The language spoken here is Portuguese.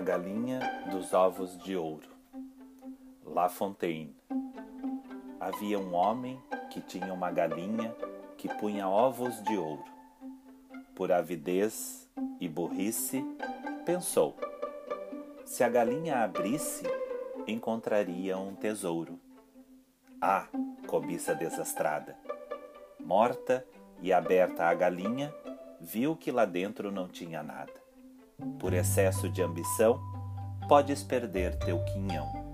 galinha dos ovos de ouro. La Fontaine. Havia um homem que tinha uma galinha que punha ovos de ouro. Por avidez e burrice, pensou: se a galinha abrisse, encontraria um tesouro. Ah, cobiça desastrada! Morta e aberta a galinha, viu que lá dentro não tinha nada. Por excesso de ambição, podes perder teu quinhão.